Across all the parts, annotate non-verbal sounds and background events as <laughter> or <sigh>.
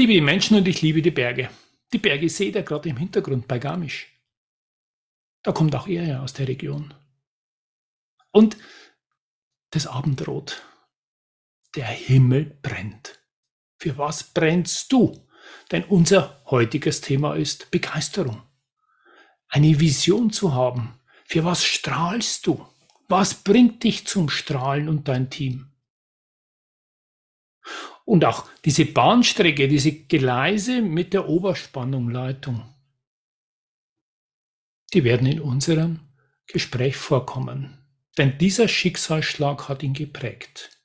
liebe die Menschen und ich liebe die Berge. Die Berge seht ihr gerade im Hintergrund bei Garmisch. Da kommt auch er ja aus der Region. Und das Abendrot. Der Himmel brennt. Für was brennst du? Denn unser heutiges Thema ist Begeisterung. Eine Vision zu haben. Für was strahlst du? Was bringt dich zum Strahlen und dein Team? Und auch diese Bahnstrecke, diese Gleise mit der Oberspannungleitung, die werden in unserem Gespräch vorkommen. Denn dieser Schicksalsschlag hat ihn geprägt.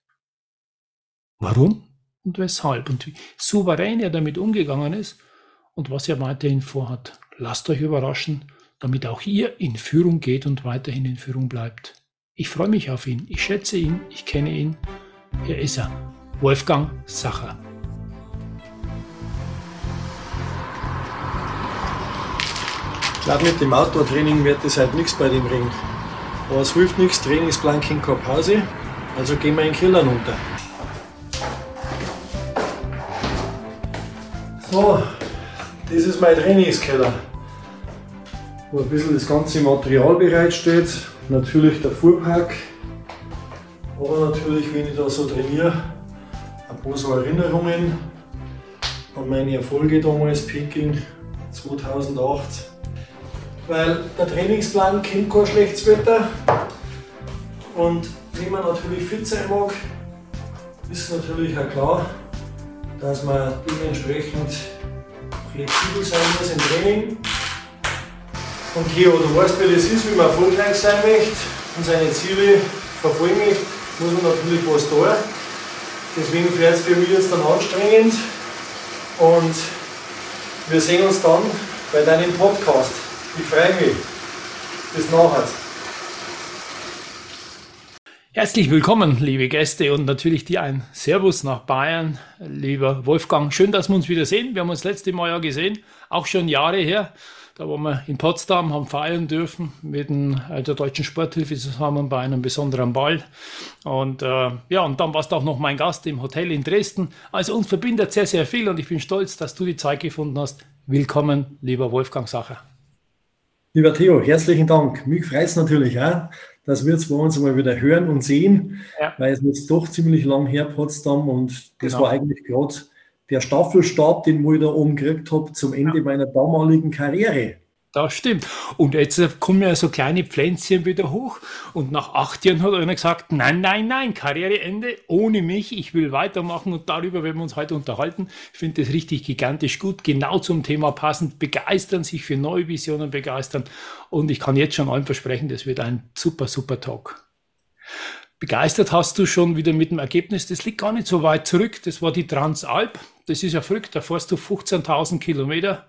Warum und weshalb und wie souverän er damit umgegangen ist und was er weiterhin vorhat. Lasst euch überraschen, damit auch ihr in Führung geht und weiterhin in Führung bleibt. Ich freue mich auf ihn, ich schätze ihn, ich kenne ihn. Hier ist er, Wolfgang Sacher. Ich glaube, mit dem Outdoor-Training wird das halt nichts bei dem Ring. Aber es hilft nichts, Trainingsplan keine Pause, also gehen wir in den Keller runter. So, das ist mein Trainingskeller, wo ein bisschen das ganze Material bereitsteht. Natürlich der Fuhrpark, aber natürlich, wenn ich da so trainiere, so Erinnerungen an meine Erfolge damals, Peking 2008. Weil der Trainingsplan kennt kein schlechtes Wetter. Und wenn man natürlich fit sein mag, ist natürlich auch klar, dass man dementsprechend flexibel sein muss im Training. Und hier, du weißt, wie das ist, wie man erfolgreich sein möchte und seine Ziele verfolgen möchte, muss man natürlich was tun. Deswegen wird es für mich jetzt dann anstrengend und wir sehen uns dann bei deinem Podcast. Ich freue mich. Bis nachher. Herzlich willkommen, liebe Gäste und natürlich dir ein Servus nach Bayern, lieber Wolfgang. Schön, dass wir uns wieder sehen. Wir haben uns das letzte Mal ja gesehen, auch schon Jahre her. Da waren wir in Potsdam, haben feiern dürfen mit dem, äh, der Deutschen Sporthilfe zusammen bei einem besonderen Ball. Und äh, ja, und dann warst du auch noch mein Gast im Hotel in Dresden. Also uns verbindet sehr, sehr viel und ich bin stolz, dass du die Zeit gefunden hast. Willkommen, lieber Wolfgang Sacher. Lieber Theo, herzlichen Dank. Mich freut es natürlich auch, dass wir bei uns mal wieder hören und sehen, ja. weil es jetzt doch ziemlich lang her, Potsdam, und das genau. war eigentlich gerade der Staffelstab, den ich da oben gekriegt habe, zum Ende ja. meiner damaligen Karriere. Das stimmt. Und jetzt kommen ja so kleine Pflänzchen wieder hoch. Und nach acht Jahren hat einer gesagt, nein, nein, nein, Karriereende ohne mich. Ich will weitermachen und darüber werden wir uns heute unterhalten. Ich finde das richtig gigantisch gut. Genau zum Thema passend. Begeistern, sich für neue Visionen begeistern. Und ich kann jetzt schon allen versprechen, das wird ein super, super Talk. Begeistert hast du schon wieder mit dem Ergebnis, das liegt gar nicht so weit zurück. Das war die Transalp. Das ist ja verrückt, da fährst du 15.000 Kilometer,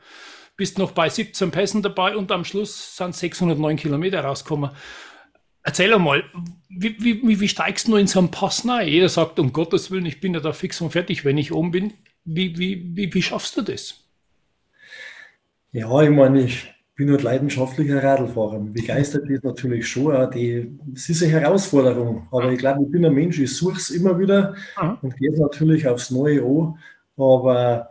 bist noch bei 17 Pässen dabei und am Schluss sind 609 Kilometer rausgekommen. Erzähl einmal, wie, wie, wie steigst du in so einen Pass rein? Jeder sagt, um Gottes Willen, ich bin ja da fix und fertig, wenn ich oben bin. Wie, wie, wie, wie schaffst du das? Ja, ich meine, ich bin halt leidenschaftlicher Radlfahrer. Mich begeistert das natürlich schon. Die, es ist eine Herausforderung, aber ich glaube, ich bin ein Mensch, ich suche es immer wieder mhm. und gehe natürlich aufs Neue an. Aber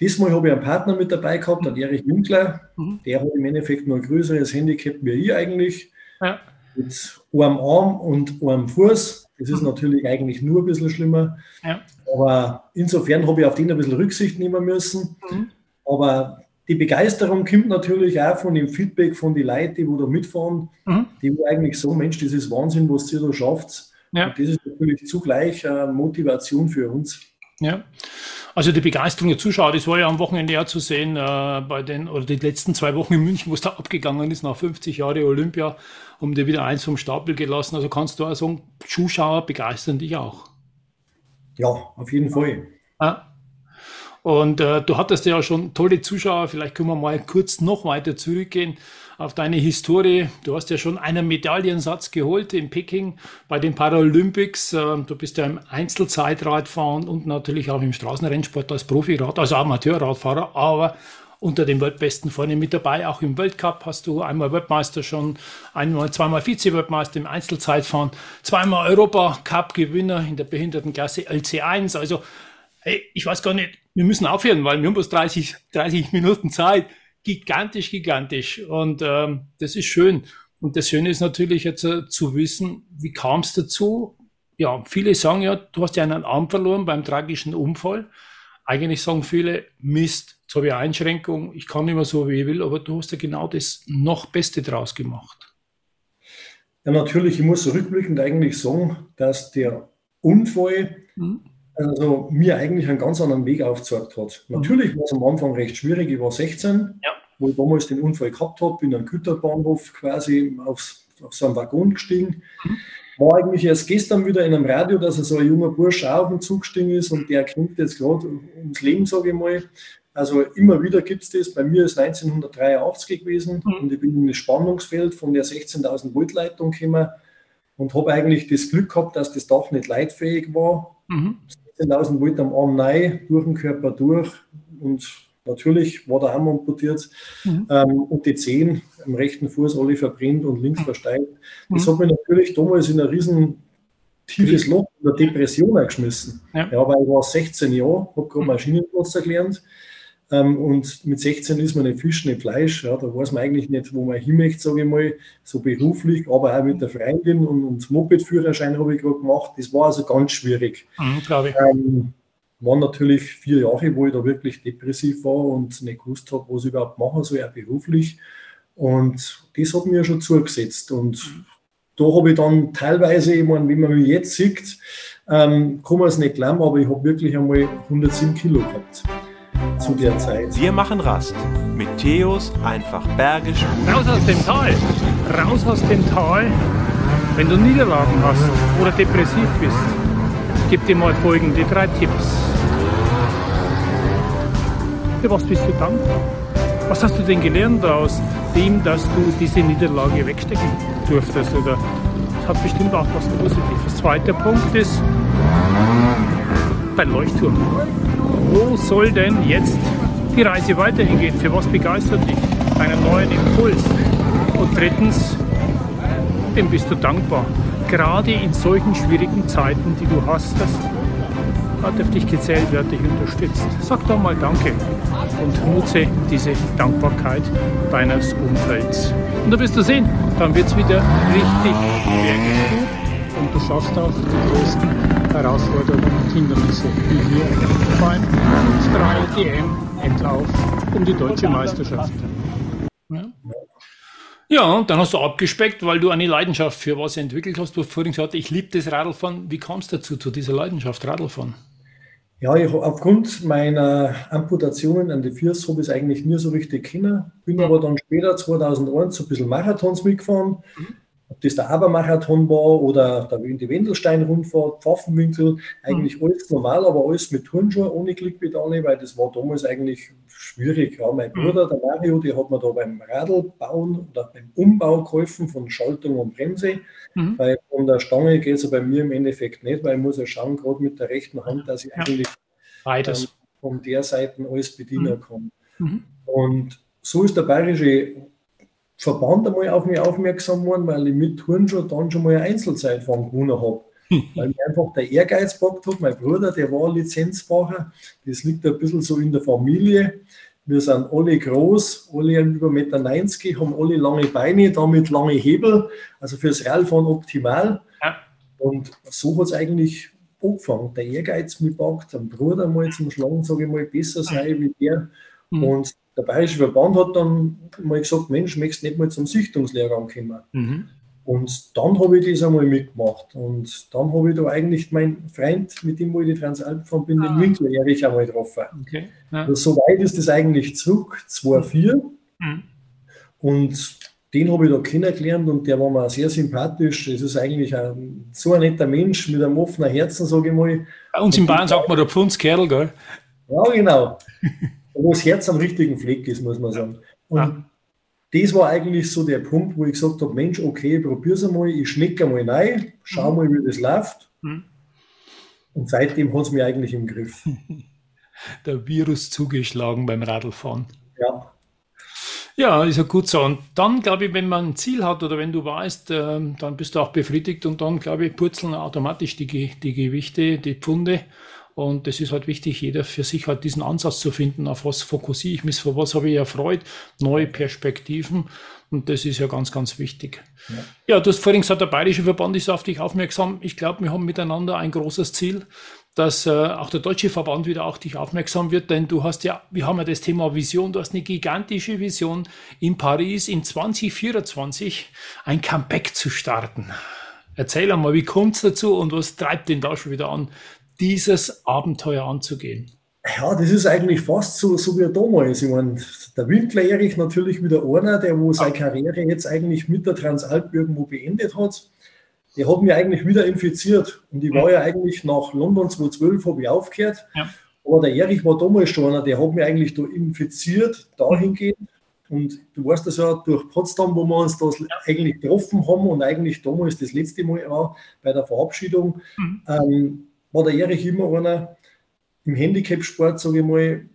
diesmal habe ich einen Partner mit dabei gehabt, den Erich Winkler. Mhm. Der hat im Endeffekt nur ein größeres Handicap wie ich eigentlich. Ja. Mit einem Arm und einem Fuß. Das ist mhm. natürlich eigentlich nur ein bisschen schlimmer. Ja. Aber insofern habe ich auf den ein bisschen Rücksicht nehmen müssen. Mhm. Aber die Begeisterung kommt natürlich auch von dem Feedback von den Leuten, die da mitfahren, mhm. die eigentlich so, Mensch, das ist Wahnsinn, was ihr da schafft. Ja. Und das ist natürlich zugleich eine Motivation für uns. Ja, also die Begeisterung der Zuschauer, das war ja am Wochenende ja zu sehen, äh, bei den, oder die letzten zwei Wochen in München, wo es da abgegangen ist, nach 50 Jahren Olympia, haben die wieder eins vom Stapel gelassen. Also kannst du auch sagen, Zuschauer begeistern dich auch. Ja, auf jeden Fall. Ja. Und äh, du hattest ja schon tolle Zuschauer. Vielleicht können wir mal kurz noch weiter zurückgehen auf deine Historie. Du hast ja schon einen Medaillensatz geholt in Peking bei den Paralympics. Äh, du bist ja im Einzelzeitradfahren und natürlich auch im Straßenrennsport als Profirad, also Amateurradfahrer, aber unter den Weltbesten vorne mit dabei. Auch im Weltcup hast du einmal Weltmeister schon, einmal, zweimal Vize-Weltmeister im Einzelzeitfahren, zweimal Europacup-Gewinner in der Behindertenklasse LC1. Also, hey, ich weiß gar nicht, wir müssen aufhören, weil wir haben bloß 30, 30 Minuten Zeit. Gigantisch, gigantisch. Und ähm, das ist schön. Und das Schöne ist natürlich jetzt äh, zu wissen, wie kam es dazu? Ja, viele sagen ja, du hast ja einen Arm verloren beim tragischen Unfall. Eigentlich sagen viele, Mist, jetzt habe ich Einschränkung, ich kann nicht mehr so, wie ich will, aber du hast ja genau das noch Beste draus gemacht. Ja, natürlich, ich muss rückblickend eigentlich sagen, dass der Unfall mhm also mir eigentlich einen ganz anderen Weg aufgezeigt hat. Mhm. Natürlich war es am Anfang recht schwierig. Ich war 16, ja. wo ich damals den Unfall gehabt habe, bin am Güterbahnhof quasi aufs, auf so einen Waggon gestiegen. Mhm. War eigentlich erst gestern wieder in einem Radio, dass er so ein junger Bursch auch auf den Zug gestiegen ist und der kämpft jetzt gerade ums Leben, sage ich mal. Also immer wieder gibt es das. Bei mir ist 1983 gewesen mhm. und ich bin in das Spannungsfeld von der 16.000 Volt Leitung gekommen und habe eigentlich das Glück gehabt, dass das Dach nicht leitfähig war. Mhm. 16.000 Volt am Arm rein, durch den Körper durch und natürlich war der Arm amputiert mhm. ähm, und die Zehen am rechten Fuß alle verbrennt und links mhm. versteilt. Das mhm. hat mich natürlich damals in ein riesen tiefes Loch in der Depression geschmissen. Ja. ja, weil ich war 16 Jahre, habe gerade mhm. Maschinenplatzer gelernt ähm, und mit 16 ist man nicht Fisch, nicht Fleisch. Ja, da weiß man eigentlich nicht, wo man hin möchte, sage ich mal, so beruflich, aber auch mit der Freundin und, und Moped-Führerschein habe ich gerade gemacht. Das war also ganz schwierig. Mhm, Glaube ich. Ähm, waren natürlich vier Jahre, wo ich da wirklich depressiv war und nicht gewusst habe, was ich überhaupt machen soll, auch beruflich. Und das hat mir schon zugesetzt. Und mhm. da habe ich dann teilweise, ich meine, wenn man mich jetzt sieht, ähm, kann man es nicht glauben, aber ich habe wirklich einmal 107 Kilo gehabt zu der Zeit. Wir machen Rast mit Theos einfach bergisch. Raus aus dem Tal! Raus aus dem Tal! Wenn du Niederlagen hast oder depressiv bist, gib dir mal folgende drei Tipps. Für was bist du dankbar? Was hast du denn gelernt aus dem, dass du diese Niederlage wegstecken durftest? Oder es hat bestimmt auch was Positives. Zweiter Punkt ist dein Leuchtturm wo soll denn jetzt die Reise weiterhin gehen? Für was begeistert dich? Einen neuen Impuls. Und drittens, dem bist du dankbar. Gerade in solchen schwierigen Zeiten, die du hast, das hat auf dich gezählt, wird dich unterstützt. Sag doch mal Danke und nutze diese Dankbarkeit deines Umfelds. Und da wirst du sehen, dann wird es wieder richtig gut und du schaffst auch die größten Herausforderungen und Hindernisse, wie hier beim 3DM-Endlauf um die deutsche Meisterschaft. Ja. ja, und dann hast du abgespeckt, weil du eine Leidenschaft für was entwickelt hast. Du hast vorhin gesagt, ich liebe das Radlfahren. Wie kam es dazu, zu dieser Leidenschaft Radlfahren? Ja, ich, aufgrund meiner Amputationen an den Füßen habe ich es eigentlich nie so richtig kennen. Bin aber dann später, 2001, so ein bisschen Marathons mitgefahren. Mhm ob das der Abermarathon war oder der, die Wendelstein-Rundfahrt, Pfaffenwinkel, eigentlich mhm. alles normal, aber alles mit Turnschuhe ohne Klickpedale, weil das war damals eigentlich schwierig. Ja, mein mhm. Bruder, der Mario, der hat mir da beim Radlbauen oder beim Umbau geholfen von Schaltung und Bremse, mhm. weil von der Stange geht es bei mir im Endeffekt nicht, weil ich muss ja schauen, gerade mit der rechten Hand, dass ich ja. eigentlich Beides. Ähm, von der Seite alles bedienen mhm. kann. Und so ist der bayerische Verband einmal auf mich aufmerksam geworden, weil ich mit Turnschuh dann schon mal eine Einzelzeitfahren gewonnen habe. <laughs> weil mir einfach der Ehrgeiz gepackt hat. Mein Bruder, der war Lizenzfahrer. Das liegt ein bisschen so in der Familie. Wir sind alle groß, alle über 1,90 Meter, haben alle lange Beine, damit lange Hebel. Also fürs Radfahren optimal. Ja. Und so hat es eigentlich angefangen. Der Ehrgeiz mit packt, am Bruder mal zum Schlagen, sage ich mal, besser sein wie der. Mhm. Und der Bayerische Verband hat dann mal gesagt, Mensch, möchtest du nicht mal zum Sichtungslehrgang kommen? Mhm. Und dann habe ich das einmal mitgemacht. Und dann habe ich da eigentlich meinen Freund, mit dem ich die Transalp gefahren bin, ah. den Winkler Erich einmal getroffen. Okay. Ja. Also, so weit ist das eigentlich zurück, 2004. Mhm. Und den habe ich da kennengelernt und der war mir sehr sympathisch. Das ist eigentlich ein, so ein netter Mensch mit einem offenen Herzen, sage ich mal. Bei uns in Bayern sagt man der Pfundskerl, gell? Ja, genau. <laughs> Wo das Herz am richtigen Fleck ist, muss man sagen. Und Ja. das war eigentlich so der Punkt, wo ich gesagt habe, Mensch, okay, probier's einmal, ich schmecke einmal rein, schau mal, wie das läuft. Mhm. Und seitdem hat es mich eigentlich im Griff. <laughs> Der Virus zugeschlagen beim Radlfahren. Ja, Ja, ist ja gut so. Und dann, glaube ich, wenn man ein Ziel hat oder wenn du weißt, ähm, dann bist du auch befriedigt und dann, glaube ich, purzeln automatisch die, die Gewichte, die Pfunde. Und das ist halt wichtig, jeder für sich halt diesen Ansatz zu finden, auf was fokussiere ich mich, für was habe ich erfreut, neue Perspektiven. Und das ist ja ganz, ganz wichtig. Ja, du hast vorhin gesagt, der Bayerische Verband ist auf dich aufmerksam. Ich glaube, wir haben miteinander ein großes Ziel, dass äh, auch der Deutsche Verband wieder auf dich aufmerksam wird, denn du hast ja, wir haben ja das Thema Vision, du hast eine gigantische Vision, in Paris in 2024 ein Comeback zu starten. Erzähl einmal, wie kommt es dazu und was treibt den da schon wieder an, dieses Abenteuer anzugehen? Ja, das ist eigentlich fast so, so wie damals. Ich meine, der Winkler Erich natürlich wieder einer, der wo seine Karriere jetzt eigentlich mit der Transalp irgendwo beendet hat. Der hat mich eigentlich wieder infiziert. Und ich war ja eigentlich nach London 2012 habe ich aufgehört. Ja. Aber der Erich war damals schon einer, der hat mich eigentlich da infiziert, dahingehend. Und du weißt das ja durch Potsdam, wo wir uns das eigentlich getroffen haben und eigentlich damals das letzte Mal auch bei der Verabschiedung, Mhm. ähm, war der Erich immer einer, im Handicap-Sport, sage ich mal,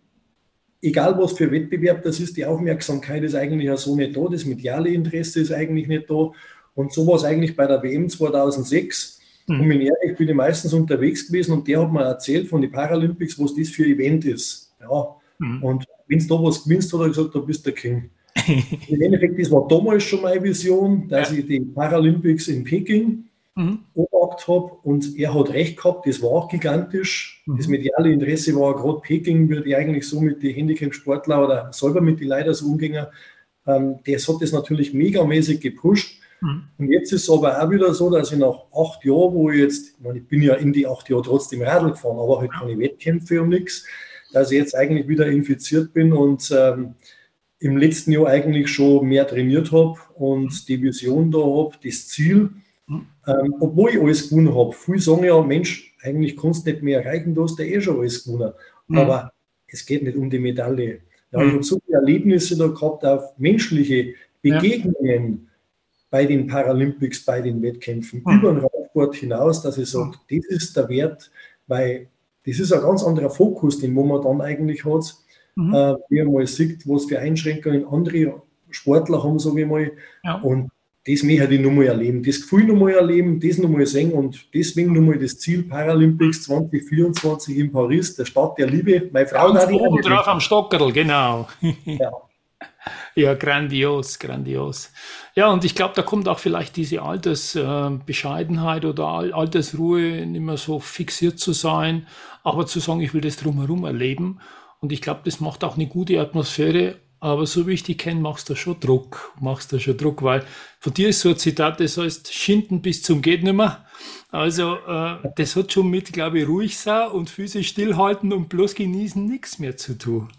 egal was für Wettbewerb das ist, die Aufmerksamkeit ist eigentlich ja so nicht da, das mediale Interesse ist eigentlich nicht da. Und so war es eigentlich bei der WM 2006. Mhm. Und mit Erich bin ich meistens unterwegs gewesen und der hat mir erzählt von den Paralympics, was das für ein Event ist. Ja. Mhm. Und wenn du da was gewinnst, hat er gesagt, du bist der King. <laughs> Im Endeffekt, das war damals schon meine Vision, dass ich die Paralympics in Peking Mhm. beobachtet habe und er hat recht gehabt, das war auch gigantisch. Mhm. Das mediale Interesse war gerade Peking, würde ich eigentlich so mit den Handicap-Sportler oder selber mit den Leitern so umgehen. Ähm, das hat das natürlich megamäßig gepusht. Mhm. Und jetzt ist es aber auch wieder so, dass ich nach acht Jahren, wo ich jetzt, ich, meine, ich bin ja in die acht Jahre trotzdem Radl gefahren, aber halt keine Wettkämpfe und nichts, dass ich jetzt eigentlich wieder infiziert bin und ähm, im letzten Jahr eigentlich schon mehr trainiert habe und die Vision da habe, das Ziel, ähm, obwohl ich alles gewonnen habe. Viele sagen ja, Mensch, eigentlich kannst du nicht mehr erreichen, du hast ja eh schon alles gewonnen. Mhm. Aber es geht nicht um die Medaille. Ja, Mhm. Ich habe so viele Erlebnisse da gehabt, auf menschliche Ja. Begegnungen bei den Paralympics, bei den Wettkämpfen, Mhm. über den Radsport hinaus, dass ich sage, das ist der Wert, weil das ist ein ganz anderer Fokus, den man dann eigentlich hat, Mhm. äh, wie man mal sieht, was für Einschränkungen andere Sportler haben, sage ich mal. Ja. Und das möchte ich nochmal erleben, das Gefühl nochmal erleben, das nochmal sehen und deswegen nochmal das Ziel Paralympics 2024 in Paris, der Stadt der Liebe. Meine Frau Ganz hat die oben drauf am Stockerl, genau. Ja. <laughs> Ja, grandios, grandios. Ja, und ich glaube, da kommt auch vielleicht diese Altersbescheidenheit oder Al Altersruhe, nicht mehr so fixiert zu sein, aber zu sagen, ich will das drumherum erleben. Und ich glaube, das macht auch eine gute Atmosphäre. Aber so wie ich dich kenne, machst du schon Druck, machst du schon Druck, weil von dir ist so ein Zitat, das heißt, schinden bis zum geht nimmer. Also, äh, das hat schon mit, glaube ich, ruhig sein und Füße stillhalten und bloß genießen nichts mehr zu tun.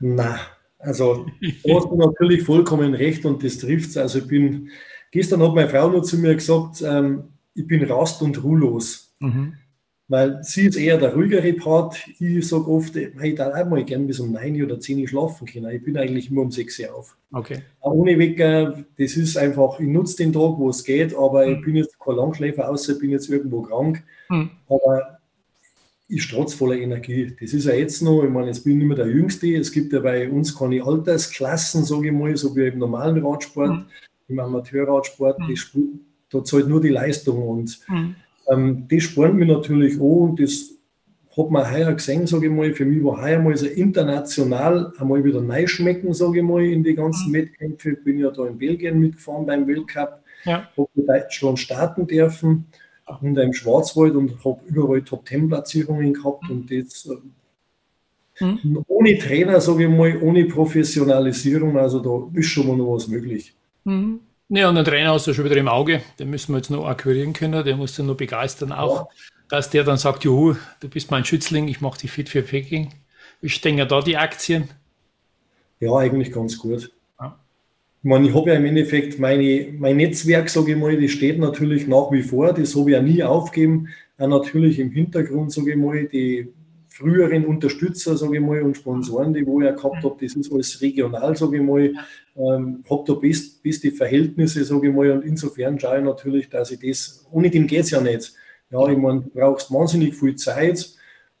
Na, also da hast du natürlich vollkommen recht und das trifft es. Also ich bin, gestern hat meine Frau noch zu mir gesagt, ähm, ich bin rast und ruhelos. Mhm. Weil sie ist eher der ruhigere Part. Ich sage oft, hey, ich darf auch mal gern bis um 9 oder 10 Uhr schlafen können. Ich bin eigentlich immer um 6 Uhr auf. Okay. Auch ohne Wecker, das ist einfach, ich nutze den Tag, wo es geht, aber ich Mhm. bin jetzt kein Langschläfer, außer ich bin jetzt irgendwo krank. Mhm. Aber ich strotze voller Energie. Das ist ja jetzt noch, ich meine, jetzt bin ich nicht mehr der Jüngste. Es gibt ja bei uns keine Altersklassen, sage ich mal, so wie im normalen Radsport, Mhm. im Amateurradsport. Mhm. Das da zahlt nur die Leistung. Und Mhm. Ähm, das spornt mich natürlich an und das hat man heuer gesehen, sage ich mal. Für mich war heuer mal so international einmal wieder neu schmecken, sage ich mal, in die ganzen Wettkämpfe. Ich bin ja da in Belgien mitgefahren beim Weltcup, Ja. habe in Deutschland starten dürfen und im Schwarzwald und habe überall Top-10-Platzierungen gehabt und das äh, Mhm. ohne Trainer, sage ich mal, ohne Professionalisierung, also da ist schon mal noch was möglich. Mhm. Ja, und den Trainer hast du schon wieder im Auge. Den müssen wir jetzt noch akquirieren können. Der muss dann noch begeistern auch, dass der dann sagt, juhu, du bist mein Schützling, ich mache dich fit für Peking. Wie stehen ja da die Aktien? Ja, eigentlich ganz gut. Ja. Ich meine, ich habe ja im Endeffekt meine, mein Netzwerk, sage ich mal, das steht natürlich nach wie vor, das habe ich ja nie aufgeben. Auch natürlich im Hintergrund, sage ich mal, die früheren Unterstützer, sage ich mal, und Sponsoren, die wo ich gehabt habe, das ist alles regional, sage ich mal, ähm, habe da best, beste Verhältnisse, sage ich mal, und insofern schaue ich natürlich, dass ich das, ohne dem geht es ja nicht. Ja, ich meine, du brauchst wahnsinnig viel Zeit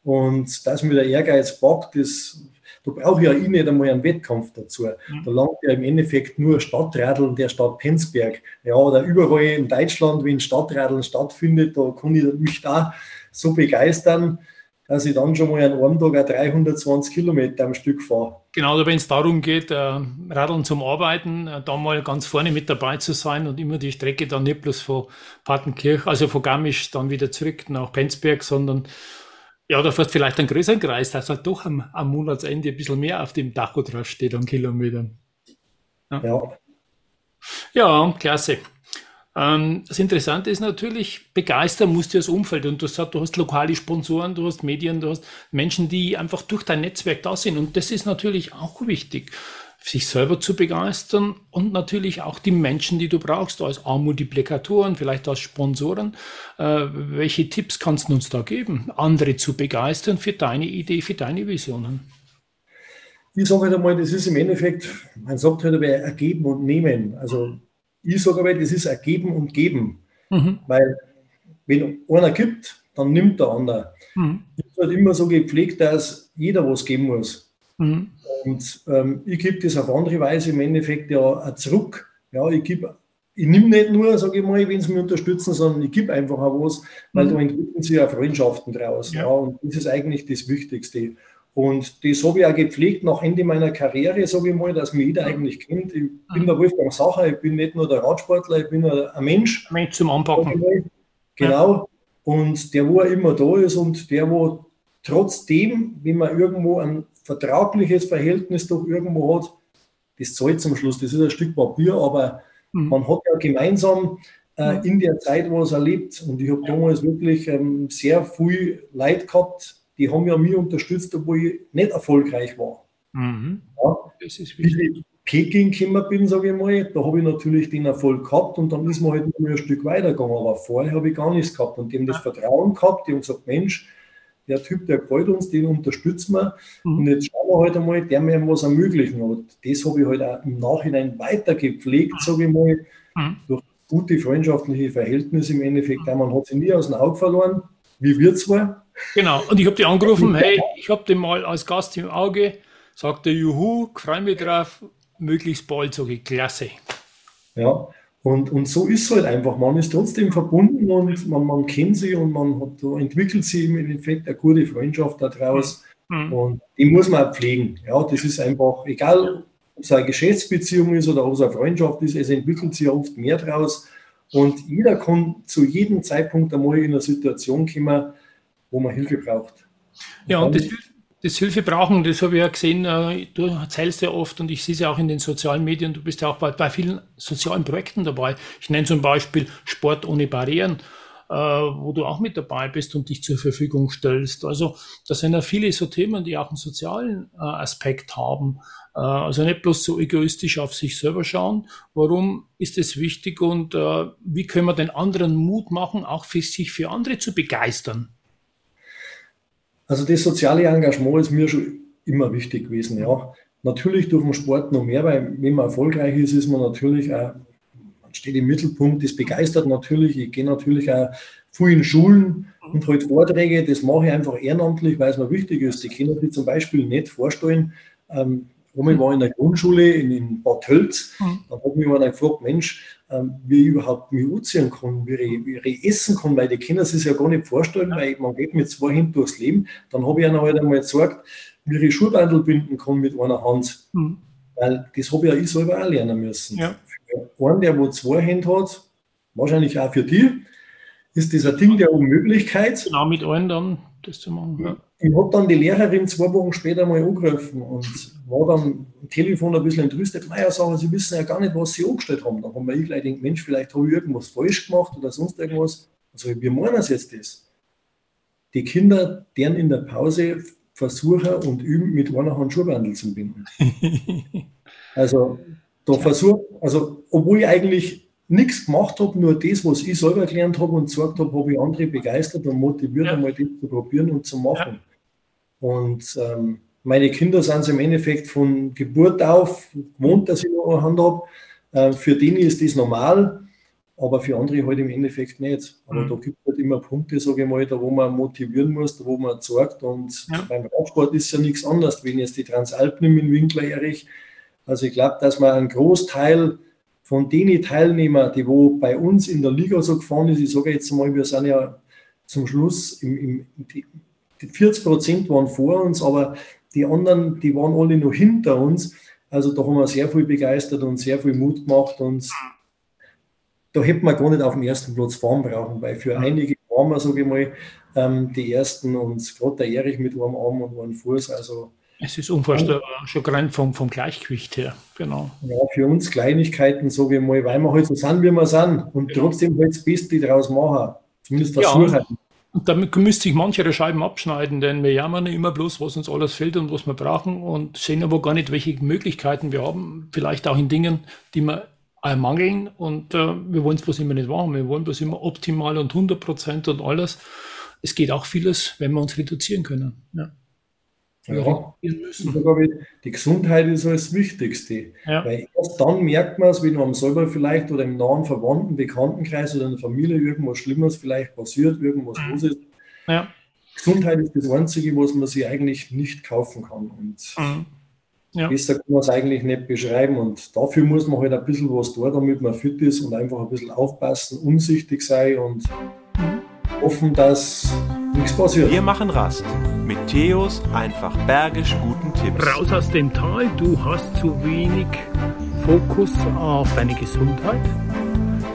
und dass mir der Ehrgeiz packt, das da brauche ich ja ich nicht einmal einen Wettkampf dazu. Mhm. Da langt ja im Endeffekt nur Stadtradeln der Stadt Penzberg. Ja, oder überall in Deutschland, wenn Stadtradeln stattfindet, da kann ich mich da so begeistern, dass ich dann schon mal an einem Tag 320 Kilometer am Stück fahre. Genau, wenn es darum geht, äh, Radeln zum Arbeiten, äh, da mal ganz vorne mit dabei zu sein und immer die Strecke dann nicht bloß von Partenkirch, also von Garmisch dann wieder zurück nach Penzberg, sondern ja, da fährst vielleicht einen größeren Kreis, dass halt doch am, am Monatsende ein bisschen mehr auf dem Tacho drauf steht an Kilometern. Ja, ja. ja klasse. Ähm, das Interessante ist natürlich, begeistern musst du das Umfeld. Und du sagst, du hast lokale Sponsoren, du hast Medien, du hast Menschen, die einfach durch dein Netzwerk da sind. Und das ist natürlich auch wichtig sich selber zu begeistern und natürlich auch die Menschen, die du brauchst, als A-Multiplikatoren, vielleicht als Sponsoren. Äh, welche Tipps kannst du uns da geben, andere zu begeistern für deine Idee, für deine Visionen? Ich sage halt einmal, das ist im Endeffekt, man sagt halt aber ergeben und nehmen. Also ich sage aber, das ist ergeben und geben. Mhm. Weil wenn einer gibt, dann nimmt der andere. Mhm. Ich ist halt immer so gepflegt, dass jeder was geben muss. Mhm. Und ähm, ich gebe das auf andere Weise im Endeffekt ja auch zurück. Ja, ich gebe ich nehme nicht nur, sage ich mal, wenn sie mich unterstützen, sondern ich gebe einfach auch was, weil mhm. da entwickeln sich ja Freundschaften draus. Ja. ja. und das ist eigentlich das Wichtigste. Und das habe ich auch gepflegt nach Ende meiner Karriere, sage ich mal, dass mich jeder eigentlich kennt. Ich mhm. bin der Wolfgang Sacher, ich bin nicht nur der Radsportler, ich bin ein Mensch. Mensch zum Anpacken. Genau. Ja. Und der, wo immer da ist und der, wo trotzdem, wenn man irgendwo ein vertrauliches Verhältnis doch irgendwo hat, das zahlt zum Schluss. Das ist ein Stück Papier, aber mhm. man hat ja gemeinsam äh, in der Zeit was erlebt. Und ich habe damals wirklich ähm, sehr viel Leid gehabt, die haben ja mich unterstützt, obwohl ich nicht erfolgreich war. Mhm. Ja, das ist wichtig. Wie ich Peking gekommen bin, sage ich mal, da habe ich natürlich den Erfolg gehabt und dann ist man halt nur ein Stück weitergegangen. Aber vorher habe ich gar nichts gehabt und die haben das Vertrauen gehabt, die haben gesagt, Mensch, der Typ, der gefällt uns, den unterstützen wir. Mhm. Und jetzt schauen wir halt einmal, der mir was ermöglichen. Und das habe ich halt auch im Nachhinein weiter gepflegt, mhm. sage ich mal, mhm. durch gute freundschaftliche Verhältnisse im Endeffekt. Mhm. Man hat sie nie aus dem Auge verloren, wie wir zwar. Genau, und ich habe die angerufen, <laughs> hey, ich habe den mal als Gast im Auge, sagte Juhu, freue mich drauf, möglichst bald, sage ich, klasse. Ja, und, und so ist es halt einfach. Man ist trotzdem verbunden und man, man kennt sie und man hat, da entwickelt sie im Endeffekt eine gute Freundschaft daraus. Mhm. Und die muss man auch pflegen. Ja, das ist einfach, egal ob es eine Geschäftsbeziehung ist oder ob es eine Freundschaft ist, es entwickelt sich oft mehr daraus. Und jeder kann zu jedem Zeitpunkt einmal in eine Situation kommen, wo man Hilfe braucht. Ja, und das, das Hilfe brauchen, das habe ich ja gesehen, äh, du erzählst ja oft und ich sehe es ja auch in den sozialen Medien, du bist ja auch bei, bei vielen sozialen Projekten dabei. Ich nenne zum Beispiel Sport ohne Barrieren, äh, wo du auch mit dabei bist und dich zur Verfügung stellst. Also das sind ja viele so Themen, die auch einen sozialen äh, Aspekt haben. Also nicht bloß so egoistisch auf sich selber schauen. Warum ist es wichtig und wie können wir den anderen Mut machen, auch für sich für andere zu begeistern? Also das soziale Engagement ist mir schon immer wichtig gewesen, ja. Natürlich durch den Sport noch mehr, weil wenn man erfolgreich ist, ist man natürlich auch, man steht im Mittelpunkt, das begeistert natürlich. Ich gehe natürlich auch viel in Schulen und halt Vorträge, das mache ich einfach ehrenamtlich, weil es mir wichtig ist. Die Kinder sich zum Beispiel nicht vorstellen, ähm, ich war in der Grundschule in, in Bad Tölz, mhm. dann hat mich einer gefragt, Mensch, ähm, wie ich überhaupt mich anziehen kann, wie ich, wie ich essen kann, weil die Kinder sich ja gar nicht vorstellen, weil man geht mit zwei Händen durchs Leben. Dann habe ich ihnen halt einmal gesagt, wie ich Schuhbandel binden kann mit einer Hand. Mhm. Weil das habe ja ich selber auch lernen müssen. Ja. Für einen, der wo zwei Hände hat, wahrscheinlich auch für die, ist das ein Ding der Unmöglichkeit. Genau, mit allen dann das zu machen. Ja. Ich habe dann die Lehrerin zwei Wochen später mal angerufen und war dann am Telefon ein bisschen entrüstet. Naja, sagen Sie wissen ja gar nicht, was Sie angestellt haben. Dann haben wir ich gleich gedacht, Mensch, vielleicht habe ich irgendwas falsch gemacht oder sonst irgendwas. Also wir meinen es jetzt das. Die Kinder deren in der Pause versuchen und üben, mit einer Hand Schuhbandel zu binden. <laughs> also da versucht, also obwohl ich eigentlich nichts gemacht habe, nur das, was ich selber gelernt habe und gesagt habe, habe ich andere begeistert und motiviert, ja. einmal das zu probieren und zu machen. Und ähm, meine Kinder sind im Endeffekt von Geburt auf gewohnt, dass ich noch eine Hand habe. Äh, für die ist das normal, aber für andere halt im Endeffekt nicht. Aber mhm. da gibt es halt immer Punkte, sage ich mal, da wo man motivieren muss, da wo man sagt. Und ja. beim Radsport ist ja nichts anderes, wenn jetzt die Transalpen im Winkler erich. Also ich glaube, dass man einen Großteil von den Teilnehmern, die wo bei uns in der Liga so gefahren ist, ich sage jetzt mal, wir sind ja zum Schluss, im, im, die, die 40 Prozent waren vor uns, aber die anderen, die waren alle noch hinter uns. Also da haben wir sehr viel begeistert und sehr viel Mut gemacht und da hätten wir gar nicht auf dem ersten Platz fahren brauchen, weil für einige waren wir, sage ich mal, ähm, die ersten und gerade der Erich mit einem Arm und einem Fuß, also es ist unvorstellbar, schon rein vom, vom Gleichgewicht her, genau. Ja, für uns Kleinigkeiten, sage ich mal, weil wir halt so sind, wie wir sind und ja. trotzdem halt das Beste draus machen. Zumindest versuchen. Ja, und damit müsste sich manche Scheiben abschneiden, denn wir jammern immer bloß, was uns alles fehlt und was wir brauchen und sehen aber gar nicht, welche Möglichkeiten wir haben, vielleicht auch in Dingen, die wir mangeln und äh, wir wollen es bloß immer nicht machen. Wir wollen bloß immer optimal und 100 Prozent und alles. Es geht auch vieles, wenn wir uns reduzieren können. Ja. Ja, die Gesundheit ist das Wichtigste. Ja. Weil erst dann merkt man es, wenn einem selber vielleicht oder im nahen Verwandten, Bekanntenkreis oder in der Familie irgendwas Schlimmes vielleicht passiert, irgendwas mhm. los ist. Ja. Gesundheit ist das Einzige, was man sich eigentlich nicht kaufen kann. Und mhm. ja. besser kann man es eigentlich nicht beschreiben. Und dafür muss man halt ein bisschen was tun, damit man fit ist und einfach ein bisschen aufpassen, umsichtig sein und. Hoffen, dass nichts passiert. Wir machen Rast mit Theos einfach bergisch guten Tipps. Raus aus dem Tal, du hast zu wenig Fokus auf deine Gesundheit.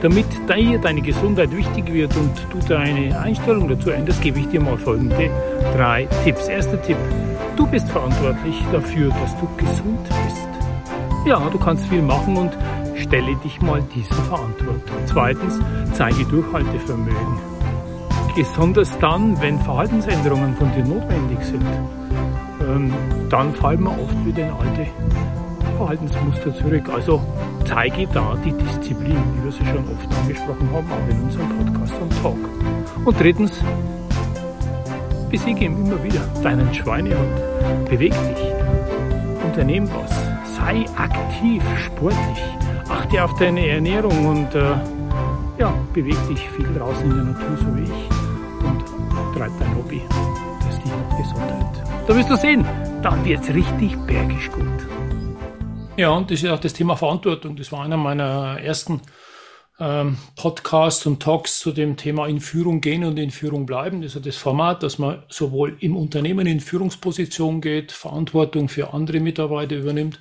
Damit dir deine Gesundheit wichtig wird und du deine Einstellung dazu änderst, gebe ich dir mal folgende drei Tipps. Erster Tipp. Du bist verantwortlich dafür, dass du gesund bist. Ja, du kannst viel machen und stelle dich mal dieser Verantwortung. Zweitens, zeige Durchhaltevermögen besonders dann, wenn Verhaltensänderungen von dir notwendig sind, ähm, dann fallen wir oft wieder in alte Verhaltensmuster zurück. Also zeige da die Disziplin, wie wir sie schon oft angesprochen haben, auch in unserem Podcast und Talk. Und drittens, besiege immer wieder deinen Schweinehund. Beweg dich. Unternehm was. Sei aktiv, sportlich. Achte auf deine Ernährung und äh, ja, beweg dich viel draußen in der Natur, so wie ich treib dein Hobby. Das ist noch. Da wirst du sehen, dann wird es richtig bergisch gut. Ja, und das ist auch das Thema Verantwortung. Das war einer meiner ersten ähm, Podcasts und Talks zu dem Thema in Führung gehen und in Führung bleiben. Das ist das Format, dass man sowohl im Unternehmen in Führungsposition geht, Verantwortung für andere Mitarbeiter übernimmt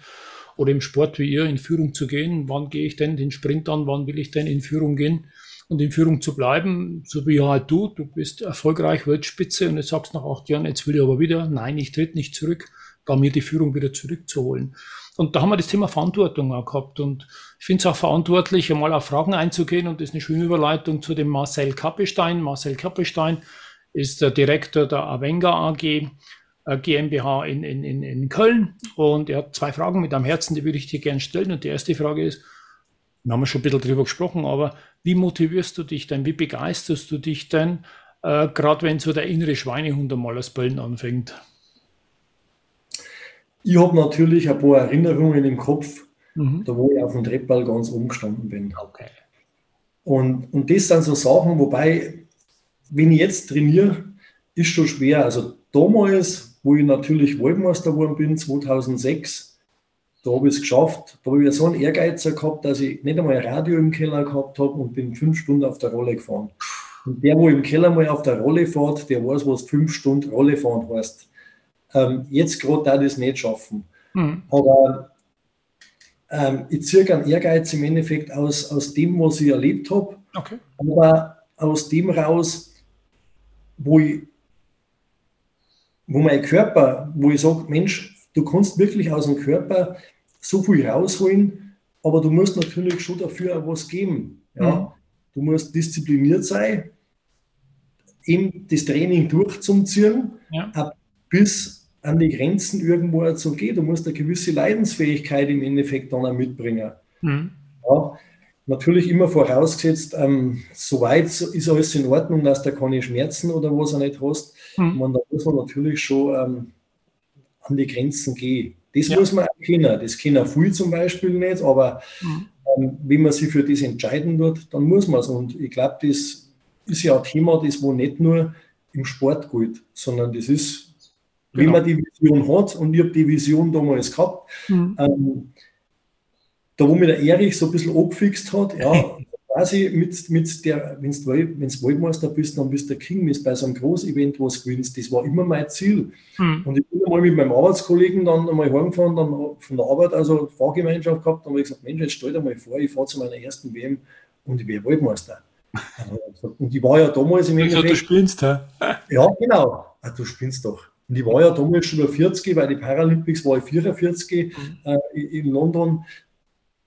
oder im Sport wie ihr in Führung zu gehen. Wann gehe ich denn den Sprint an? Wann will ich denn in Führung gehen? Und in Führung zu bleiben, so wie halt du, du bist erfolgreich, Weltspitze und jetzt sagst nach acht Jahren, jetzt will ich aber wieder, nein, ich tritt nicht zurück, gar mir die Führung wieder zurückzuholen. Und da haben wir das Thema Verantwortung auch gehabt und ich finde es auch verantwortlich, einmal auf Fragen einzugehen und das ist eine schöne Überleitung zu dem Marcel Kappestein. Marcel Kappestein ist der Direktor der Avenga AG, äh, GmbH in, in, in, in Köln und er hat zwei Fragen mit am Herzen, die würde ich dir gerne stellen und die erste Frage ist, wir haben schon ein bisschen drüber gesprochen, aber wie motivierst du dich denn? Wie begeisterst du dich denn, äh, gerade wenn so der innere Schweinehund einmal das Böllen anfängt? Ich habe natürlich ein paar Erinnerungen im Kopf, mhm. da wo ich auf dem Treppball ganz oben gestanden bin. Okay. Und, und das sind so Sachen, wobei, wenn ich jetzt trainiere, ist schon schwer. Also damals, wo ich natürlich Waldmeister geworden bin, 2006, da habe ich es geschafft. Da habe ich so einen Ehrgeiz gehabt, dass ich nicht einmal ein Radio im Keller gehabt habe und bin fünf Stunden auf der Rolle gefahren. Und der, wo im Keller mal auf der Rolle fährt, der weiß, was fünf Stunden Rolle fahren heißt. Ähm, jetzt gerade da das nicht schaffen. Mhm. Aber ähm, ich ziehe einen Ehrgeiz im Endeffekt aus, aus dem, was ich erlebt habe. Okay. Aber aus dem raus, wo ich, wo mein Körper, wo ich sage, Mensch, du kannst wirklich aus dem Körper so viel rausholen, aber du musst natürlich schon dafür was geben. Ja? Mhm. Du musst diszipliniert sein, eben das Training durchzuziehen, ja. bis an die Grenzen irgendwo zu gehen. Du musst eine gewisse Leidensfähigkeit im Endeffekt dann auch mitbringen. Mhm. Ja, natürlich immer vorausgesetzt, ähm, soweit ist alles in Ordnung, dass du keine Schmerzen oder was er nicht hast. Mhm. Man, da muss man natürlich schon ähm, an die Grenzen gehe. Das ja. muss man auch kennen. Das kennen viele zum Beispiel nicht, aber mhm. ähm, wenn man sich für das entscheiden wird, dann muss man es. Und ich glaube, das ist ja ein Thema, das wo nicht nur im Sport gilt, sondern das ist, genau. wenn man die Vision hat, und ich habe die Vision damals gehabt, mhm. ähm, da wo mir der Erich so ein bisschen abgefixt hat, ja, <laughs> quasi mit, mit der, wenn du Waldmeister bist, dann bist du der King, wenn bei so einem Großevent was gewinnst. Das war immer mein Ziel. Mhm. Und ich bin einmal mit meinem Arbeitskollegen dann einmal heimgefahren, dann von der Arbeit, also Fahrgemeinschaft gehabt, dann habe ich gesagt, Mensch, jetzt stell dir mal vor, ich fahre zu meiner ersten WM und ich wäre Waldmeister. und ich war ja damals im Endeffekt... Du spinnst, hä? Ja, genau. Ah, du spinnst doch. Und ich war ja damals schon über 40, weil die Paralympics war ich 44 mhm. äh, in London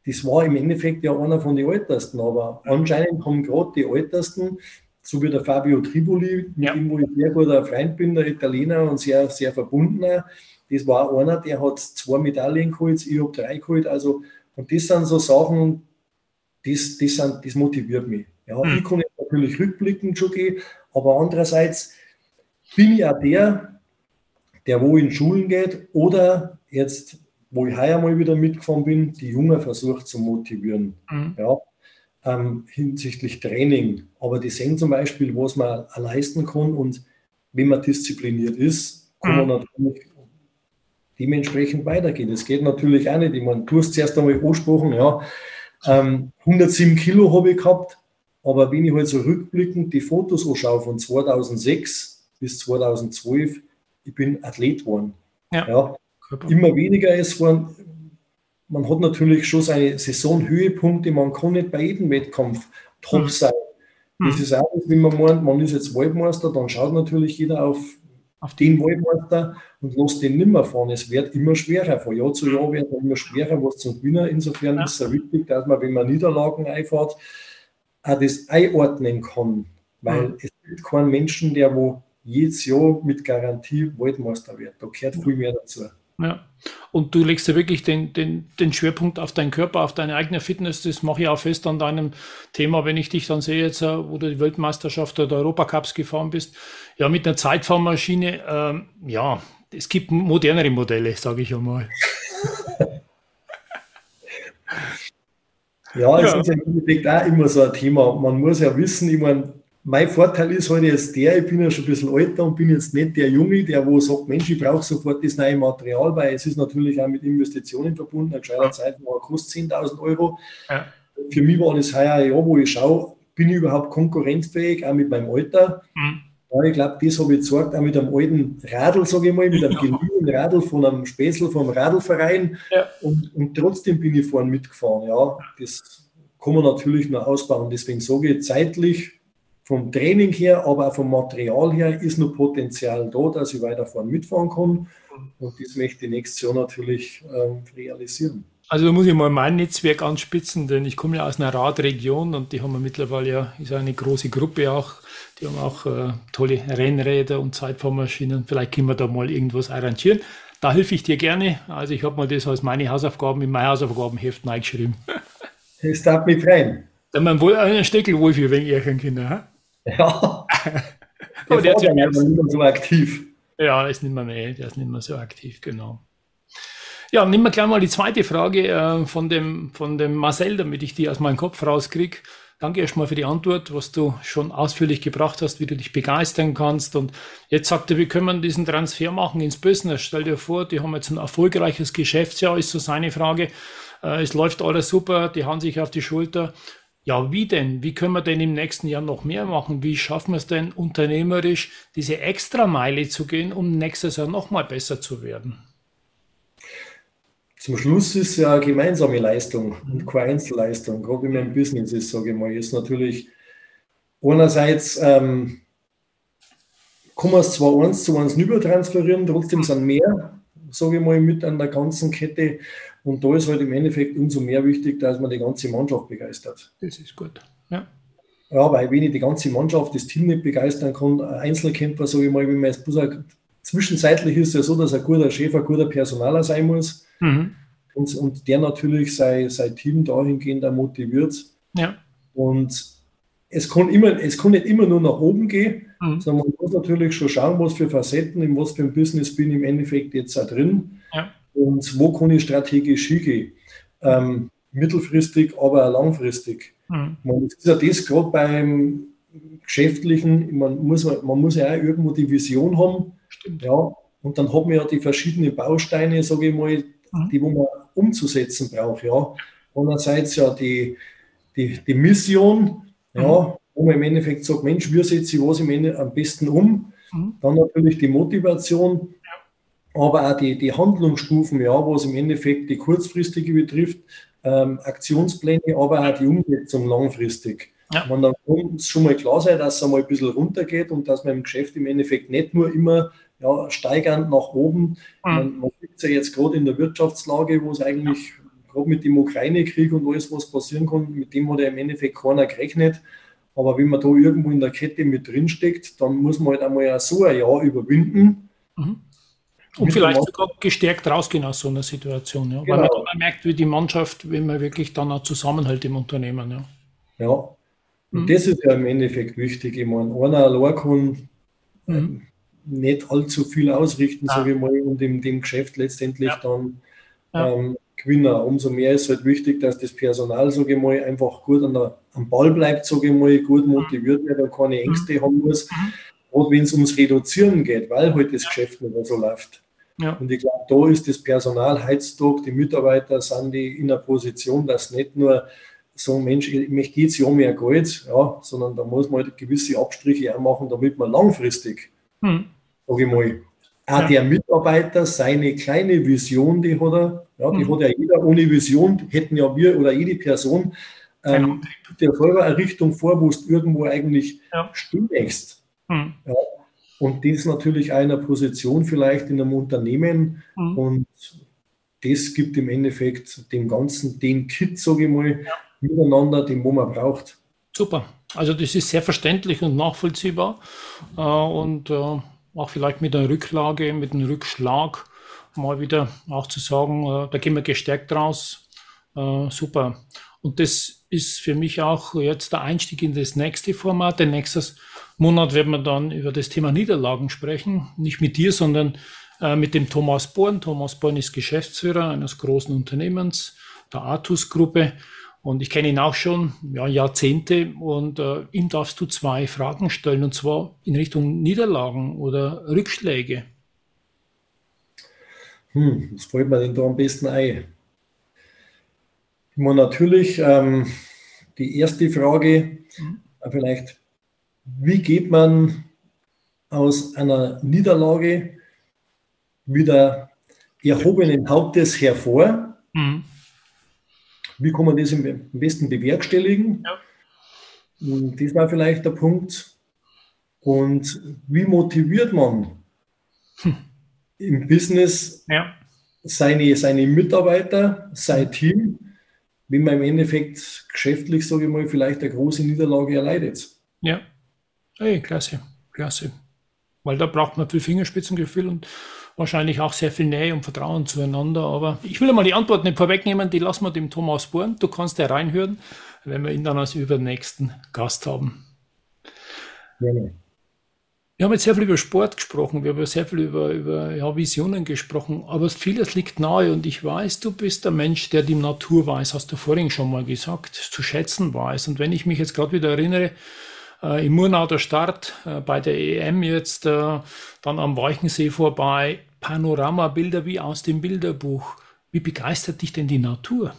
das war im Endeffekt ja einer von den Ältesten, aber anscheinend haben gerade die Ältesten, so wie der Fabio Triboli, mit ja. dem wo ich sehr guter Freund bin, der Italiener und sehr, sehr verbundener, das war einer, der hat zwei Medaillen geholt, ich habe drei geholt, also und das sind so Sachen, das, das, sind, das motiviert mich. Ja, mhm. Ich kann jetzt natürlich rückblickend schon gehen, aber andererseits bin ich auch der, der wo in Schulen geht oder jetzt wo ich heuer mal wieder mitgefahren bin, die Jungen versucht zu motivieren. Mhm. Ja, ähm, hinsichtlich Training. Aber die sehen zum Beispiel, was man leisten kann und wenn man diszipliniert ist, kann mhm. man natürlich dementsprechend weitergehen. Das geht natürlich auch nicht. Ich meine, du hast zuerst einmal angesprochen, ja, ähm, 107 Kilo habe ich gehabt, aber wenn ich halt so rückblickend die Fotos anschaue von 2006 bis 2012, ich bin Athlet geworden. Ja. ja immer weniger ist. Man hat natürlich schon seine Saisonhöhepunkte, man kann nicht bei jedem Wettkampf top mhm. sein. Das mhm. ist auch, wenn man meint, man ist jetzt Waldmeister, dann schaut natürlich jeder auf, auf den Waldmeister und lässt den nimmer fahren. Es wird immer schwerer. Von Jahr zu Jahr wird es immer schwerer, was zum Gewinnen. Insofern ja. ist es wichtig, dass man, wenn man Niederlagen einfährt, auch das einordnen kann. Weil mhm. es gibt keinen Menschen, der wo jedes Jahr mit Garantie Waldmeister wird. Da gehört viel mehr dazu. Ja. Und du legst ja wirklich den, den, den Schwerpunkt auf deinen Körper, auf deine eigene Fitness. Das mache ich auch fest an deinem Thema, wenn ich dich dann sehe, jetzt, äh, wo du die Weltmeisterschaft oder Europacups gefahren bist. Ja, mit einer Zeitfahrmaschine, ähm, ja, es gibt modernere Modelle, sage ich einmal. <laughs> ja, es ja. ist ja im Endeffekt auch immer so ein Thema. Man muss ja wissen, ich meine, mein Vorteil ist halt jetzt der, ich bin ja schon ein bisschen älter und bin jetzt nicht der Junge, der wo sagt, Mensch, ich brauche sofort das neue Material, weil es ist natürlich auch mit Investitionen verbunden. Eine gescheiter Zeit war kostet 10.000 Euro. Ja. Für mich war das heuer ein Jahr, wo ich schaue, bin ich überhaupt konkurrenzfähig, auch mit meinem Alter. Mhm. Ja, ich glaube, das habe ich gezeigt, auch mit einem alten Radl, sage ich mal, mit einem geliehenen Radl von einem Späßel vom Radlverein. Ja. Und, und trotzdem bin ich vorhin mitgefahren. Ja, das kann man natürlich noch ausbauen. Deswegen sage ich, zeitlich vom Training her, aber auch vom Material her ist noch Potenzial da, dass ich weiter vorne mitfahren kann. Und das möchte ich nächstes Jahr natürlich ähm, realisieren. Also da muss ich mal mein Netzwerk anspitzen, denn ich komme ja aus einer Radregion und die haben wir mittlerweile ja, ist eine große Gruppe auch. Die haben auch äh, tolle Rennräder und Zeitfahrmaschinen. Vielleicht können wir da mal irgendwas arrangieren. Da helfe ich dir gerne. Also ich habe mal das als meine Hausaufgaben in mein Hausaufgabenheft reingeschrieben. Das darf mich freuen. Da man wohl einen Steckel wohl für wegen Kinder. <laughs> Ja. <laughs> Der, der ist nicht mehr so aktiv. Ja, ist nicht mehr, nee, der ist nicht mehr so aktiv, genau. Ja, nehmen wir gleich mal die zweite Frage äh, von, dem, von dem Marcel, damit ich die aus meinem Kopf rauskriege. Danke erstmal für die Antwort, was du schon ausführlich gebracht hast, wie du dich begeistern kannst. Und jetzt sagt er, wie können wir diesen Transfer machen ins Business? Stell dir vor, die haben jetzt ein erfolgreiches Geschäftsjahr, ist so seine Frage. Äh, es läuft alles super, die haben sich auf die Schulter. Ja, wie denn? Wie können wir denn im nächsten Jahr noch mehr machen? Wie schaffen wir es denn unternehmerisch, diese Extrameile zu gehen, um nächstes Jahr noch mal besser zu werden? Zum Schluss ist ja gemeinsame Leistung und keine Einzelleistung. Gerade in meinem Business ist, sage ich mal, ist natürlich einerseits ähm, kann man es zwar eins zu eins übertransferieren, trotzdem sind mehr, sage ich mal, mit an der ganzen Kette. Und da ist halt im Endeffekt umso mehr wichtig, dass man die ganze Mannschaft begeistert. Das ist gut. Ja. Ja, weil wenn ich die ganze Mannschaft, das Team nicht begeistern kann, ein Einzelkämpfer, sage ich mal, wenn man jetzt zwischenzeitlich ist es ja so, dass ein guter Chef, ein guter Personaler sein muss. Mhm. Und, und der natürlich sein, sein Team dahingehend auch motiviert. Ja. Und es kann, immer, es kann nicht immer nur nach oben gehen, mhm. sondern man muss natürlich schon schauen, was für Facetten, in was für ein Business bin ich im Endeffekt jetzt da drin ja. Und wo kann ich strategisch hingehen. Ähm, mittelfristig, aber auch langfristig. Mhm. Man, das ist ja das gerade beim Geschäftlichen, man muss, man muss ja auch irgendwo die Vision haben. Stimmt. Ja, und dann haben wir ja die verschiedenen Bausteine, sage ich mal, mhm. die wo man umzusetzen braucht. Ja. Einerseits ja die, die, die Mission, ja, mhm. wo man im Endeffekt sagt, Mensch, wie setze ich was im Ende am besten um? Mhm. Dann natürlich die Motivation, aber auch die, die Handlungsstufen, ja, was im Endeffekt die kurzfristige betrifft, ähm, Aktionspläne, aber auch die Umsetzung langfristig. Ja. Und dann muss schon mal klar sein, dass es einmal ein bisschen runtergeht und dass man im Geschäft im Endeffekt nicht nur immer ja, steigernd nach oben. Mhm. Man, man sieht es ja jetzt gerade in der Wirtschaftslage, wo es eigentlich gerade mit dem Ukraine-Krieg und alles, was passieren kann, mit dem hat ja im Endeffekt keiner gerechnet. Aber wenn man da irgendwo in der Kette mit drinsteckt, dann muss man halt einmal so ein Jahr überwinden. Mhm. Und vielleicht sogar gestärkt rausgehen aus so einer Situation. Ja? Genau. Weil man merkt, wie die Mannschaft, wenn man wirklich dann auch zusammenhält im Unternehmen. Ja. ja. Und mhm. das ist ja im Endeffekt wichtig. Ich meine, einer allein kann mhm. nicht allzu viel ausrichten, ah. sage ich mal, und in dem Geschäft letztendlich ja. dann ähm, Gewinner. Umso mehr ist halt wichtig, dass das Personal, sage ich mal, einfach gut an der, am Ball bleibt, sage ich mal, gut motiviert wird und keine Ängste haben muss. Mhm. Gerade wenn es ums Reduzieren geht, weil halt das Geschäft nicht mehr so läuft. Ja. Und ich glaube, da ist das Personal heutzutage, die Mitarbeiter sind die in der Position, dass nicht nur so ein Mensch, ich möchte jetzt ja mehr Geld, ja, sondern da muss man halt gewisse Abstriche auch machen, damit man langfristig, hm. sage ich mal, auch ja. der Mitarbeiter seine kleine Vision, die hat er, ja, die mhm. hat ja jeder ohne Vision, hätten ja wir oder jede Person, ähm, der selber eine Richtung vor, wo du irgendwo eigentlich ja. stimmst. Mhm. Ja. Und das natürlich einer Position vielleicht in einem Unternehmen mhm. und das gibt im Endeffekt dem Ganzen den Kit, sage ich mal, ja. miteinander, den wo man braucht. Super. Also das ist sehr verständlich und nachvollziehbar äh, und äh, auch vielleicht mit der Rücklage, mit dem Rückschlag mal wieder auch zu sagen, äh, da gehen wir gestärkt raus. Super. Und das ist für mich auch jetzt der Einstieg in das nächste Format. Denn nächstes Monat werden wir dann über das Thema Niederlagen sprechen. Nicht mit dir, sondern äh, mit dem Thomas Born. Thomas Born ist Geschäftsführer eines großen Unternehmens, der Artus-Gruppe. Und ich kenne ihn auch schon ja, Jahrzehnte und äh, ihm darfst du zwei Fragen stellen, und zwar in Richtung Niederlagen oder Rückschläge. Hm, was fällt mir denn da am besten ein? Meine, natürlich ähm, die erste Frage, mhm. vielleicht, wie geht man aus einer Niederlage wieder erhobenen Hauptes hervor? Mhm. Wie kann man das am besten bewerkstelligen? Ja. Das war vielleicht der Punkt. Und wie motiviert man hm. im Business ja. seine, seine Mitarbeiter, sein Team, wenn man im Endeffekt geschäftlich, sage ich mal, vielleicht eine große Niederlage erleidet? Ja, hey, klasse, klasse. Weil da braucht man viel Fingerspitzengefühl und wahrscheinlich auch sehr viel Nähe und Vertrauen zueinander. Aber ich will mal die Antwort nicht vorwegnehmen, die lassen wir dem Thomas Born. Du kannst ja reinhören, wenn wir ihn dann als übernächsten Gast haben. Gerne. Wir haben jetzt sehr viel über Sport gesprochen, wir haben sehr viel über, über ja, Visionen gesprochen, aber vieles liegt nahe und ich weiß, du bist der Mensch, der die Natur weiß, hast du vorhin schon mal gesagt, zu schätzen weiß. Und wenn ich mich jetzt gerade wieder erinnere, äh, im Murnau der Start äh, bei der EM jetzt, äh, dann am Weichensee vorbei, Panoramabilder wie aus dem Bilderbuch. Wie begeistert dich denn die Natur?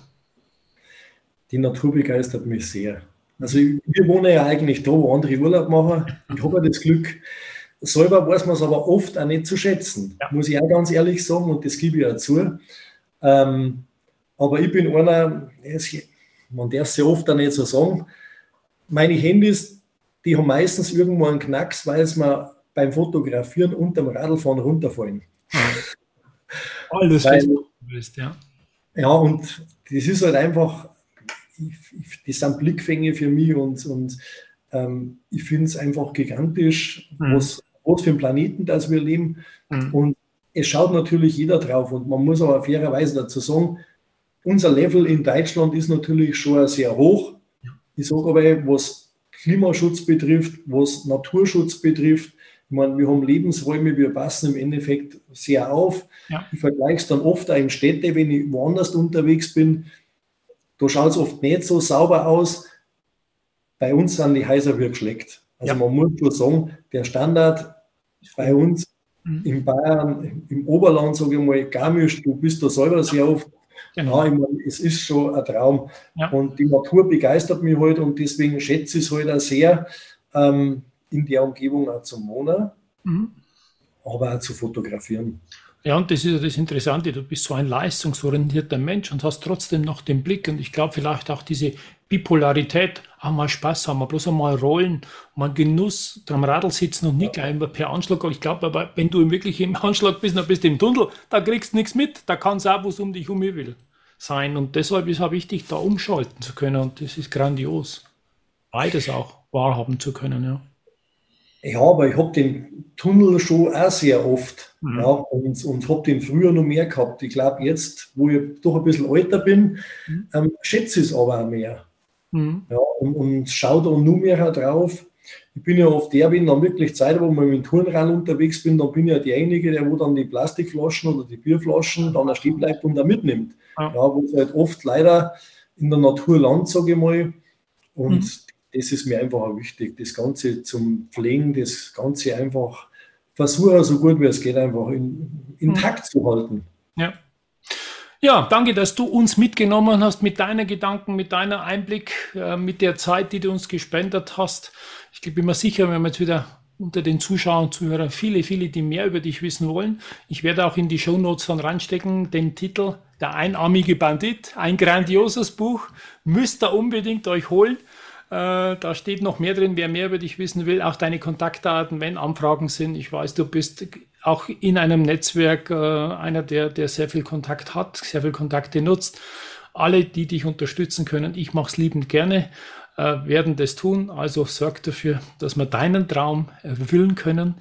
Die Natur begeistert mich sehr. Also wir wohnen ja eigentlich da, wo andere Urlaub machen. Ich habe ja das Glück, selber weiß man es aber oft auch nicht zu schätzen. Ja. Muss ich auch ganz ehrlich sagen und das gebe ich auch zu. Ähm, aber ich bin einer, man darf es ja oft auch nicht so sagen, meine Handys, die haben meistens irgendwo einen Knacks, weil es mir beim Fotografieren unterm Radlfahren runterfallen. <laughs> Alles, was du willst, ja. Ja, und das ist halt einfach, das sind Blickfänge für mich und, und ähm, ich finde es einfach gigantisch, mhm. was, was für ein Planeten das wir leben. Mhm. Und es schaut natürlich jeder drauf und man muss aber fairerweise dazu sagen, unser Level in Deutschland ist natürlich schon sehr hoch. Ich sage aber, was Klimaschutz betrifft, was Naturschutz betrifft. Ich meine, wir haben Lebensräume, wir passen im Endeffekt sehr auf. Ja. Ich vergleiche es dann oft auch in Städte, wenn ich woanders unterwegs bin. Da schaut es oft nicht so sauber aus. Bei uns sind die Häuser wie geschleckt. Also ja. man muss schon sagen, der Standard bei uns mhm. in Bayern, im Oberland, sage ich mal, Garmisch, du bist da selber sehr oft. Genau. Ja, ich meine, es ist schon ein Traum. Ja. Und die Natur begeistert mich halt und deswegen schätze ich es halt auch sehr, ähm, in der Umgebung auch zu wohnen, mhm. aber auch zu fotografieren. Ja, und das ist ja das Interessante, du bist so ein leistungsorientierter Mensch und hast trotzdem noch den Blick und ich glaube vielleicht auch diese Bipolarität, auch mal Spaß haben, bloß einmal rollen, mal Genuss, am Radl sitzen und nicht gleich per Anschlag. Ich glaube aber, wenn du wirklich im <laughs> Anschlag bist, dann bist du im Tunnel, da kriegst du nichts mit, da kann es auch was um dich herum will sein. Und deshalb ist es auch wichtig, da umschalten zu können und das ist grandios. Beides auch wahrhaben zu können, ja. Ja, aber ich habe den Tunnel schon auch sehr oft mhm. ja, und, und habe den früher noch mehr gehabt. Ich glaube, jetzt, wo ich doch ein bisschen älter bin, mhm. ähm, schätze ich es aber auch mehr. Mhm. Ja, und, und schaue da nur mehr drauf. Ich bin ja oft der, wenn dann wirklich Zeit, wo man mit dem Turnrad unterwegs bin, dann bin ich ja derjenige, der wo dann die Plastikflaschen oder die Bierflaschen dann da stehen bleibt und da mitnimmt. Ja, ja wo es halt oft leider in der Natur landet, sage ich mal. Und mhm das ist mir einfach auch wichtig, das Ganze zum Pflegen, das Ganze einfach versuchen, so gut wie es geht, einfach in, intakt mhm. zu halten. Ja. Ja, danke, dass du uns mitgenommen hast mit deinen Gedanken, mit deiner Einblick, äh, mit der Zeit, die du uns gespendet hast. Ich bin mir sicher, wir haben jetzt wieder unter den Zuschauern und Zuhörern viele, viele, die mehr über dich wissen wollen. Ich werde auch in die Show Notes dann reinstecken, den Titel Der einarmige Bandit, ein grandioses Buch. Müsst ihr unbedingt euch holen. Äh, da steht noch mehr drin, wer mehr über dich wissen will, auch deine Kontaktdaten, wenn Anfragen sind. Ich weiß, du bist auch in einem Netzwerk äh, einer, der, der sehr viel Kontakt hat, sehr viel Kontakte nutzt. Alle, die dich unterstützen können, ich mache es liebend gerne, äh, werden das tun. Also sorg dafür, dass wir deinen Traum erfüllen können,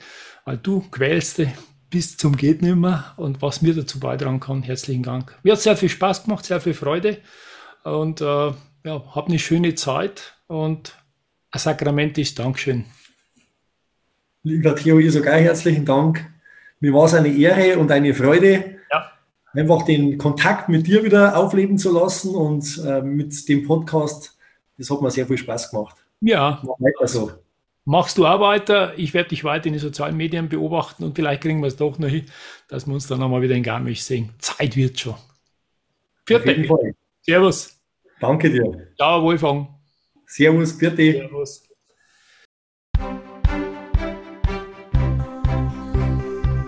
weil du quälst bis zum geht nimmer und was mir dazu beitragen kann, herzlichen Dank. Mir hat sehr viel Spaß gemacht, sehr viel Freude und äh, ja, hab eine schöne Zeit und ein sakramentisch Dankeschön. Lieber Theo, ihr sogar herzlichen Dank. Mir war es eine Ehre und eine Freude, ja. einfach den Kontakt mit dir wieder aufleben zu lassen und äh, mit dem Podcast. Das hat mir sehr viel Spaß gemacht. Ja. Mach weiter so. Machst du auch weiter. Ich werde dich weiter in den sozialen Medien beobachten und vielleicht kriegen wir es doch noch hin, dass wir uns dann nochmal wieder in Garmisch sehen. Zeit wird schon. Vierte. Servus. Danke dir. Ja, Wolfgang. Servus, bitte. Servus.